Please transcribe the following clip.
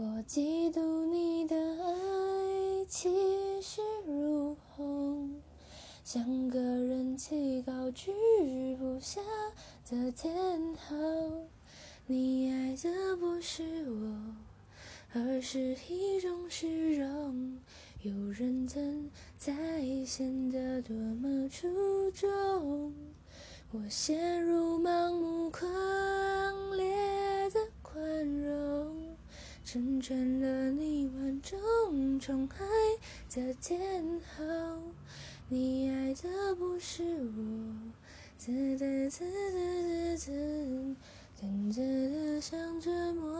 我嫉妒你的爱气势如虹，像个人气高居不下的天后。你爱的不是我，而是一种虚荣。有人曾在显得多么出众，我陷入盲目成全了你万众宠爱的天后，你爱的不是我，滋滋滋滋滋滋，真真的像折磨，